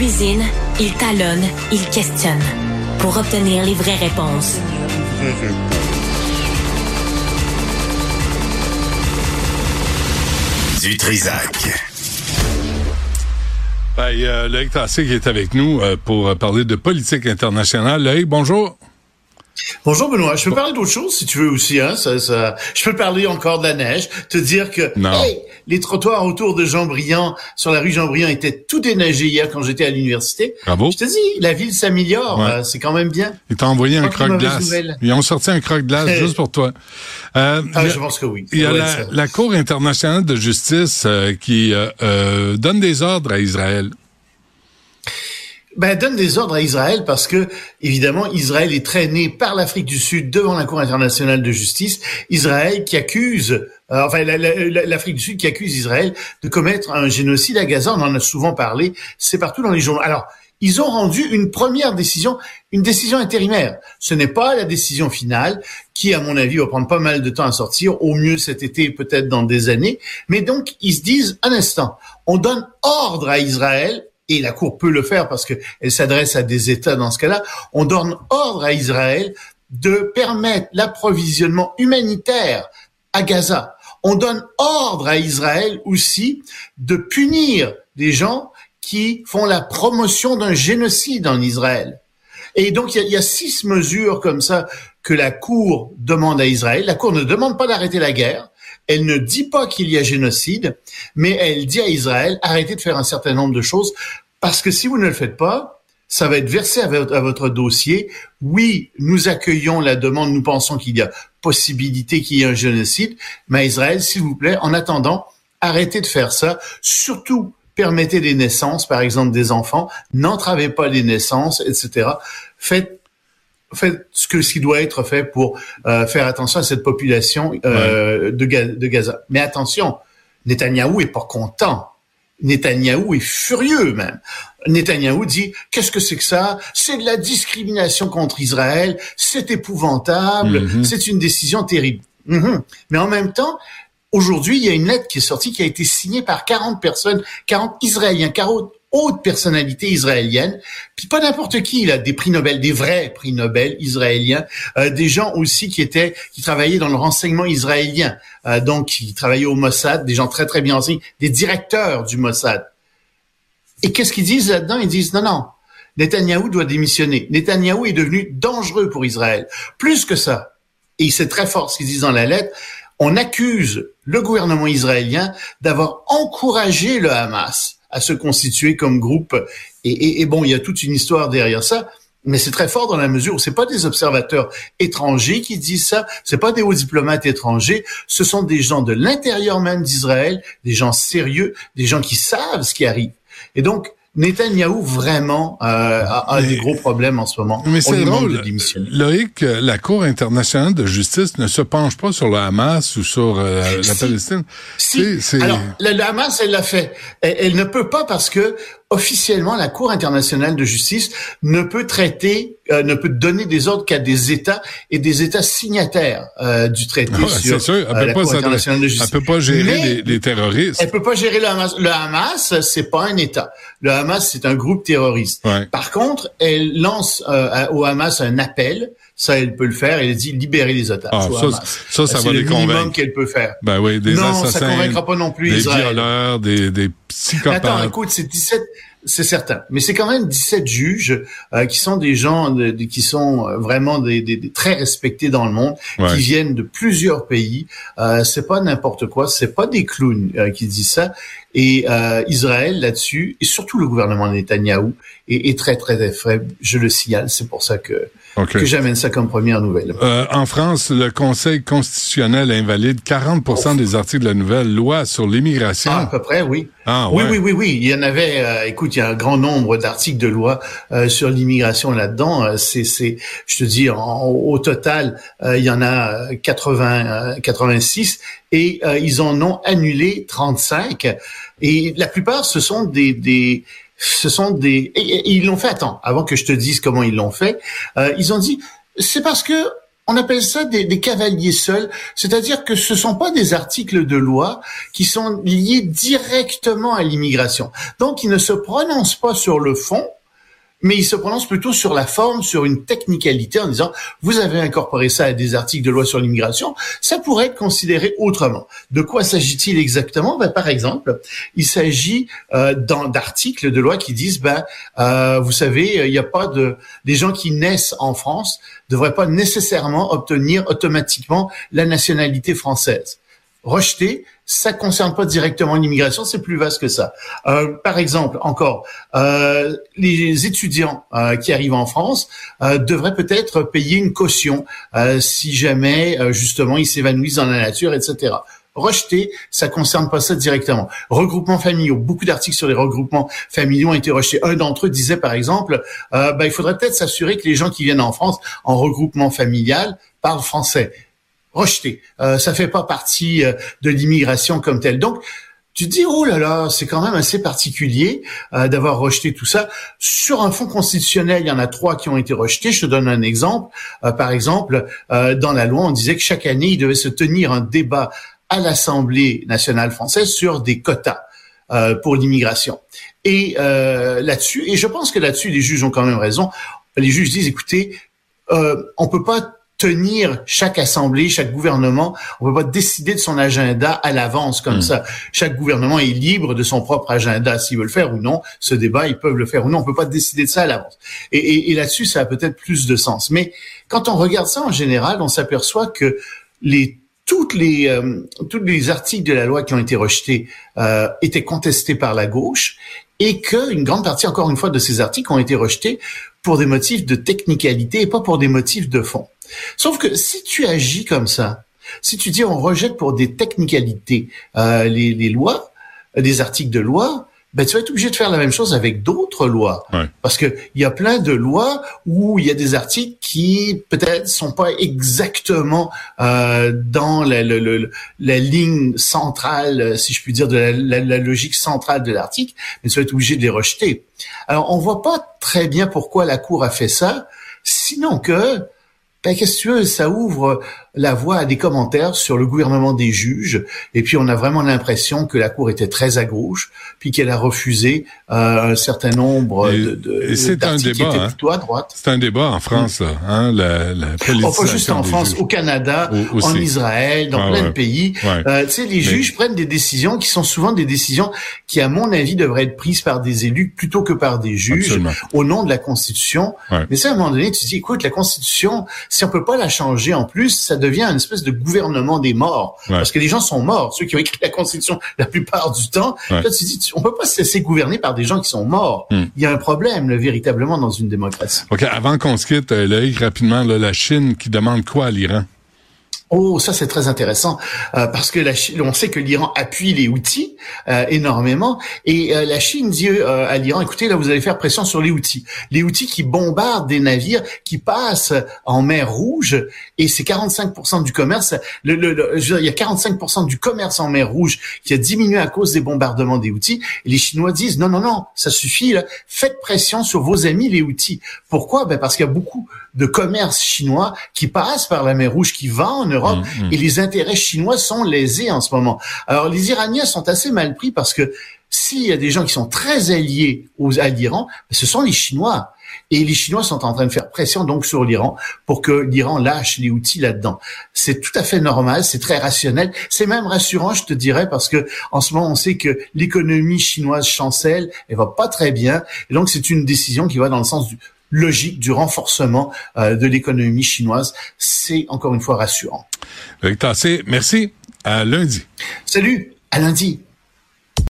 cuisine, il talonne, il questionne pour obtenir les vraies réponses. Du Trisac. Ben, a Loïc Tassé qui est avec nous euh, pour parler de politique internationale. Loïc, bonjour. Bonjour Benoît, je peux parler d'autre chose si tu veux aussi. Hein? Ça, ça... Je peux parler encore de la neige, te dire que hey, les trottoirs autour de Jean-Briand, sur la rue Jean-Briand, étaient tout déneigés hier quand j'étais à l'université. Bravo. Je te dis, la ville s'améliore, euh, c'est quand même bien. Ils t'ont envoyé un croque-glace. Ils ont sorti un croque-glace juste pour toi. Euh, ah, je pense que oui. Il y a la, la, Cour internationale de justice euh, qui euh, donne des ordres à Israël ben, donne des ordres à Israël parce que, évidemment, Israël est traîné par l'Afrique du Sud devant la Cour internationale de justice. Israël qui accuse, euh, enfin, l'Afrique du Sud qui accuse Israël de commettre un génocide à Gaza. On en a souvent parlé. C'est partout dans les journaux. Alors, ils ont rendu une première décision, une décision intérimaire. Ce n'est pas la décision finale qui, à mon avis, va prendre pas mal de temps à sortir, au mieux cet été, peut-être dans des années. Mais donc, ils se disent, un instant, on donne ordre à Israël et la Cour peut le faire parce qu'elle s'adresse à des États dans ce cas-là, on donne ordre à Israël de permettre l'approvisionnement humanitaire à Gaza. On donne ordre à Israël aussi de punir des gens qui font la promotion d'un génocide en Israël. Et donc, il y, a, six mesures comme ça que la Cour demande à Israël. La Cour ne demande pas d'arrêter la guerre. Elle ne dit pas qu'il y a génocide, mais elle dit à Israël, arrêtez de faire un certain nombre de choses, parce que si vous ne le faites pas, ça va être versé à votre, dossier. Oui, nous accueillons la demande, nous pensons qu'il y a possibilité qu'il y ait un génocide, mais Israël, s'il vous plaît, en attendant, arrêtez de faire ça. Surtout, permettez des naissances, par exemple des enfants, n'entravez pas les naissances, etc. Faites fait ce que ce qui doit être fait pour euh, faire attention à cette population euh, de, de, Gaza. Mais attention, Netanyahou est pas content. Netanyahou est furieux même. Netanyahou dit qu'est-ce que c'est que ça? C'est de la discrimination contre Israël. C'est épouvantable. Mm-hmm. C'est une décision terrible. Mm-hmm. Mais en même temps, aujourd'hui, il y a une lettre qui est sortie qui a été signée par 40 personnes, 40 Israéliens, 40 haute personnalité israélienne, puis pas n'importe qui, là, des prix Nobel, des vrais prix Nobel israéliens, euh, des gens aussi qui étaient, qui travaillaient dans le renseignement israélien, euh, donc qui travaillaient au Mossad, des gens très très bien enseignés, des directeurs du Mossad. Et qu'est-ce qu'ils disent là-dedans? Ils disent non non, Netanyahou doit démissionner. Netanyahou est devenu dangereux pour Israël. Plus que ça, et c'est très fort ce qu'ils disent dans la lettre, on accuse le gouvernement israélien d'avoir encouragé le Hamas à se constituer comme groupe. Et, bon, il y a toute une histoire derrière ça. Mais c'est très fort dans la mesure où c'est pas des observateurs étrangers qui disent ça, c'est pas des hauts diplomates étrangers, ce sont des gens de l'intérieur même d'Israël, des gens sérieux, des gens qui savent ce qui arrive. Et donc, Netanyahou vraiment euh, a, des gros problèmes en ce moment. Mais c'est drôle. Loïc, la Cour internationale de justice ne se penche pas sur le Hamas ou sur euh, la Palestine. Si. Alors, le, Hamas, elle l'a fait. elle, ne peut pas parce que officiellement, la Cour internationale de justice ne peut traiter, euh, ne peut donner des ordres qu'à des États et des États signataires euh, du traité ah, sur sûr. Elle euh, la Cour internationale de justice. Elle peut pas gérer les, terroristes. Elle peut pas gérer le Hamas. Le Hamas, c'est pas un État. Le Hamas, c'est un groupe terroriste. Par contre, elle lance au Hamas un appel ça, elle peut le faire. Elle dit libérer les otages. Ah, ça, ça, va les convaincre. C'est le minimum qu'elle peut faire. Ben oui, des non, assassins. ça convaincra pas non plus des Israël. violeurs, des, des psychopathes. Attends, écoute, c'est 17, c'est certain. Mais c'est quand même 17 juges euh, qui sont des gens de, qui sont euh, vraiment des, des, très respectés dans le monde, qui viennent de plusieurs pays. Euh, c'est pas n'importe quoi, c'est pas des clowns euh, qui disent ça. Et Israël là-dessus, et surtout le gouvernement Netanyahou, est, est très très faible. Je le signale. C'est pour ça que que j'amène ça comme première nouvelle. Euh, en France, le Conseil constitutionnel invalide 40 des articles de la nouvelle loi sur l'immigration. Ah, à peu près, oui. Ah, oui, oui, oui, oui. Il y en avait, euh, écoute, il y a un grand nombre d'articles de loi euh, sur l'immigration là-dedans. Euh, c'est, c'est, je te dis, au total, il y en a 80, 86 et ils en ont annulé 35. Et la plupart, ce sont des, des ce sont des... Et, ils l'ont fait, attends, avant que je te dise comment ils l'ont fait, euh, ils ont dit, c'est parce que on appelle ça des, des cavaliers seuls, c'est-à-dire que ce sont pas des articles de loi qui sont liés directement à l'immigration. Donc, ils ne se prononcent pas sur le fond, mais il se prononce plutôt sur la forme, sur une technicalité en disant vous avez incorporé ça à des articles de loi sur l'immigration, ça pourrait être considéré autrement. De quoi s'agit-il exactement? Ben, Par exemple, il s'agit euh, d'articles de loi qui disent ben euh, vous savez il n'y a pas de des gens qui naissent en France devraient pas nécessairement obtenir automatiquement la nationalité française rejeté, ça concerne pas directement l'immigration, c'est plus vaste que ça. Euh, par exemple, encore, euh, les étudiants euh, qui arrivent en France euh, devraient peut-être payer une caution euh, si jamais justement ils s'évanouissent dans la nature, etc. Rejeté, ça concerne pas ça directement. Regroupements familiaux, beaucoup d'articles sur les regroupements familiaux ont été rejetés. Un d'entre eux disait par exemple, ben, il faudrait peut-être s'assurer que les gens qui viennent en France en regroupement familial parlent français rejeté. Euh, ça fait pas partie euh, de l'immigration comme telle. Donc, tu dis, oh là là, c'est quand même assez particulier euh, d'avoir rejeté tout ça. Sur un fonds constitutionnel, il y en a trois qui ont été rejetés. Je te donne un exemple. Euh, par exemple, dans la loi, on disait que chaque année, il devait se tenir un débat à l'Assemblée nationale française sur des quotas pour l'immigration. Et là-dessus, et je pense que là-dessus, les juges ont quand même raison. Les juges disent, écoutez, on peut pas tenir chaque assemblée, chaque gouvernement. On peut pas décider de son agenda à l'avance comme hmm. ça. Chaque gouvernement est libre de son propre agenda s'il veut le faire ou non. Ce débat, ils peuvent le faire ou non. On peut pas décider de ça à l'avance. Et, et, là-dessus, ça a peut-être plus de sens. Mais quand on regarde ça en général, on s'aperçoit que les toutes les euh, tous les articles de la loi qui ont été rejetés euh, étaient contestés par la gauche et qu'une grande partie, encore une fois, de ces articles ont été rejetés pour des motifs de technicalité et pas pour des motifs de fond. Sauf que si tu agis comme ça, si tu dis on rejette pour des technicalités euh, les, les, lois, des articles de loi, ben tu vas être obligé de faire la même chose avec d'autres lois. Parce que il y a plein de lois où il y a des articles qui peut-être sont pas exactement euh, dans la, la, la, ligne centrale, si je puis dire, de la, logique centrale de l'article, mais tu vas être obligé de les rejeter. Alors on voit pas très bien pourquoi la Cour a fait ça, sinon que ben, qu'est-ce que tu veux, ça ouvre la voie à des commentaires sur le gouvernement des juges, et puis on a vraiment l'impression que la Cour était très à gauche, puis qu'elle a refusé euh, un certain nombre de, de et c'est un débat, hein. plutôt à droite. C'est un débat en France, là, hein, la, la pas juste en France, au Canada, en Israël, dans plein de pays. Euh, tu sais, les juges prennent des décisions qui sont souvent des décisions qui, à mon avis, devraient être prises par des élus plutôt que par des juges, au nom de la Constitution. Mais ça, à un moment donné, tu te dis, écoute, la Constitution, si on peut pas la changer en plus, ça devient une espèce de gouvernement des morts. Parce que les gens sont morts, ceux qui ont écrit la Constitution la plupart du temps. Là, tu dis, on peut pas se laisser gouverner par des gens qui sont morts. Hmm. Il y a un problème, là, véritablement, dans une démocratie. OK, avant qu'on se quitte, euh, rapidement, la Chine qui demande quoi à l'Iran? Oh, ça c'est très intéressant euh, parce que la Chine, on sait que l'Iran appuie les outils euh, énormément et euh, la Chine dit à l'Iran écoutez là vous allez faire pression sur les outils, les outils qui bombardent des navires qui passent en mer Rouge et c'est 45% du commerce. Le, le, il y a 45% du commerce en mer Rouge qui a diminué à cause des bombardements des outils et les Chinois disent non non non ça suffit là, faites pression sur vos amis les outils. Pourquoi? Ben parce qu'il y a beaucoup de commerce chinois qui passe par la mer Rouge qui va en Europe Mm, mm. et les intérêts chinois sont lésés en ce moment. Alors les Iraniens sont assez mal pris parce que s'il y a des gens qui sont très alliés aux, à l'Iran, ce sont les Chinois. Et les Chinois sont en train de faire pression donc sur l'Iran pour que l'Iran lâche les outils là-dedans. C'est tout à fait normal, c'est très rationnel, c'est même rassurant, je te dirais, parce que en ce moment on sait que l'économie chinoise chancelle, elle va pas très bien, et donc c'est une décision qui va dans le sens du, logique du renforcement euh, de l'économie chinoise. C'est encore une fois rassurant. Tassé, merci. À lundi. Salut, à lundi.